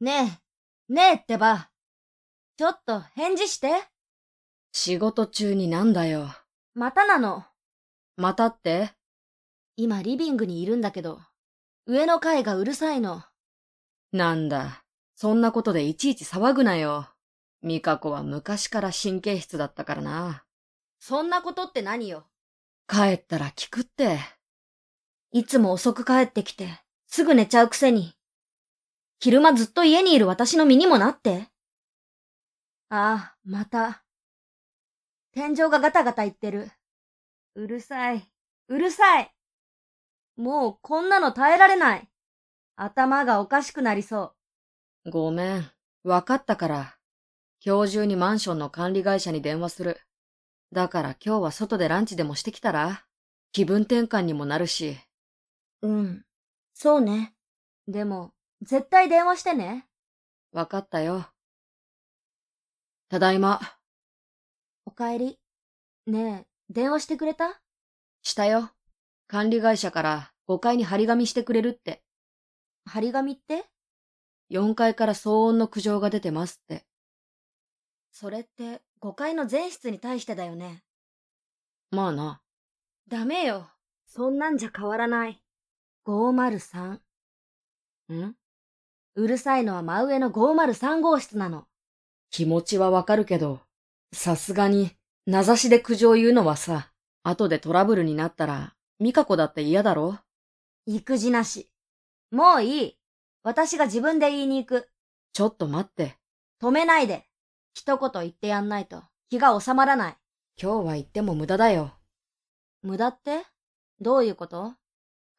ねえ、ねえってば。ちょっと返事して。仕事中になんだよ。またなの。またって？今リビングにいるんだけど、上の階がうるさいの。なんだ。そんなことでいちいち騒ぐなよ。ミカ子は昔から神経質だったからな。そんなことって何よ。帰ったら聞くって。いつも遅く帰ってきて、すぐ寝ちゃうくせに。昼間ずっと家にいる私の身にもなって。ああ、また。天井がガタガタ言ってる。うるさい。うるさい。もうこんなの耐えられない。頭がおかしくなりそごめん。わかったから。今日中にマンションの管理会社に電話する。だから今日は外でランチでもしてきたら？気分転換にもなるし。う。うん。そうね。でも、絶対電話してね。わかったよ。ただいま。おかえり。ねえ、電話してくれた？したよ。管理会社から5階に張り紙してくれるって。張り紙って？4階から騒音の苦情が出てますって。それって5階の全室に対してだよね。まあな。ダメよ。そんなんじゃ変わらない。503。ん？うるさいのは真上の503号室なの。気持ちはわかるけど、さすがに、名指しで苦情言うのはさ、後でトラブルになったら、ミカ子だって嫌だろ？育児なし。もういい。私が自分で言いに行く。ちょっと待って。止めないで。一言言ってやんないと気が収まらない。今日は言っても無駄だよ。無駄って？どういうこと？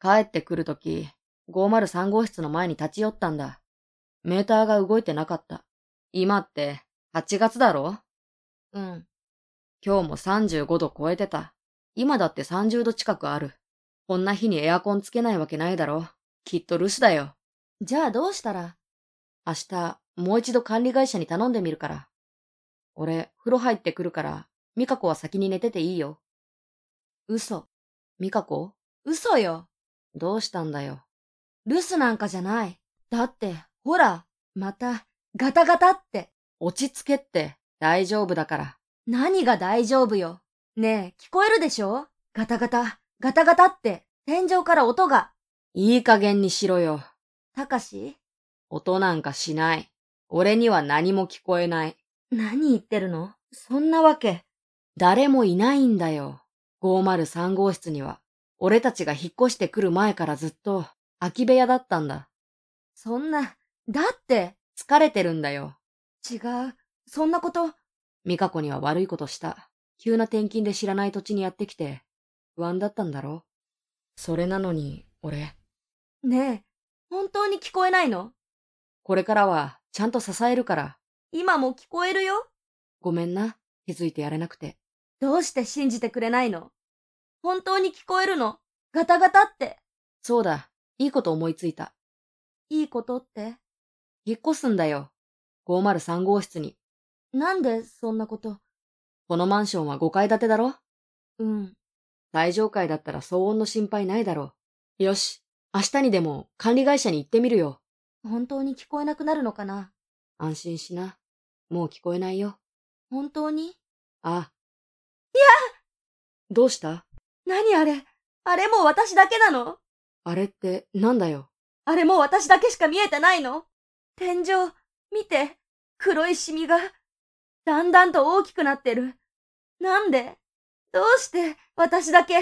帰ってくるとき、503号室の前に立ち寄ったんだ。メーターが動いてなかった。今って、8月だろ？うん。今日も35度超えてた。今だって30度近くある。こんな日にエアコンつけないわけないだろ？きっと留守だよ。じゃあどうしたら？明日、もう一度管理会社に頼んでみるから。俺、風呂入ってくるから、ミカ子は先に寝てていいよ。嘘。ミカ子？嘘よ。どうしたんだよ。留守なんかじゃない。だって、ほら、また、ガタガタって。落ち着けって、大丈夫だから。何が大丈夫よ。ねえ、聞こえるでしょ？ガタガタ、ガタガタって、天井から音が。いい加減にしろよ。たかし？音なんかしない。俺には何も聞こえない。何言ってるの？そんなわけ。誰もいないんだよ。503号室には。俺たちが引っ越してくる前からずっと空き部屋だったんだ。そんな、だって、疲れてるんだよ。違う。そんなこと、ミカ子には悪いことした。急な転勤で知らない土地にやってきて、不安だったんだろ？それなのに、俺、ねえ、本当に聞こえないの？これからはちゃんと支えるから、今も聞こえるよ？ごめんな。気づいてやれなくて。どうして信じてくれないの？本当に聞こえるの？ガタガタって。そうだ。いいこと思いついた。いいことって？引っ越すんだよ。503号室に。なんでそんなこと？このマンションは5階建てだろ？うん。最上階だったら騒音の心配ないだろ？う。よし。明日にでも管理会社に行ってみるよ。本当に聞こえなくなるのかな？安心しな。もう聞こえないよ。本当に？あ。いやどうした？何あれ？あれもう私だけなの？あれってなんだよ？あれもう私だけしか見えてないの？天井、見て。黒いシミが、だんだんと大きくなってる。なんで？どうして私だけ、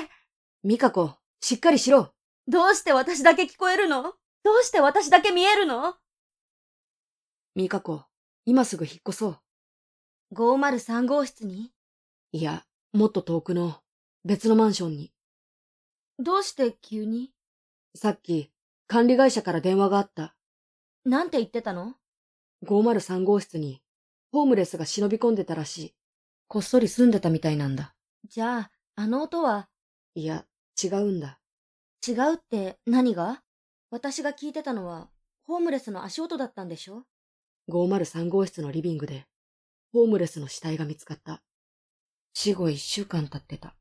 ミカ子、しっかりしろ。どうして私だけ聞こえるの？どうして私だけ見えるの？ミカ子、今すぐ引っ越そう。?503 号室に？いや、もっと遠くの別のマンションに。どうして急に？さっき管理会社から電話があった。なんて言ってたの？503号室にホームレスが忍び込んでたらしい。こっそり住んでたみたいなんだ。じゃあ、あの音は、いや、違うんだ。違うって何が？私が聞いてたのは、ホームレスの足音だったんでしょ？503号室のリビングで、ホームレスの死体が見つかった。死後一週間経ってた。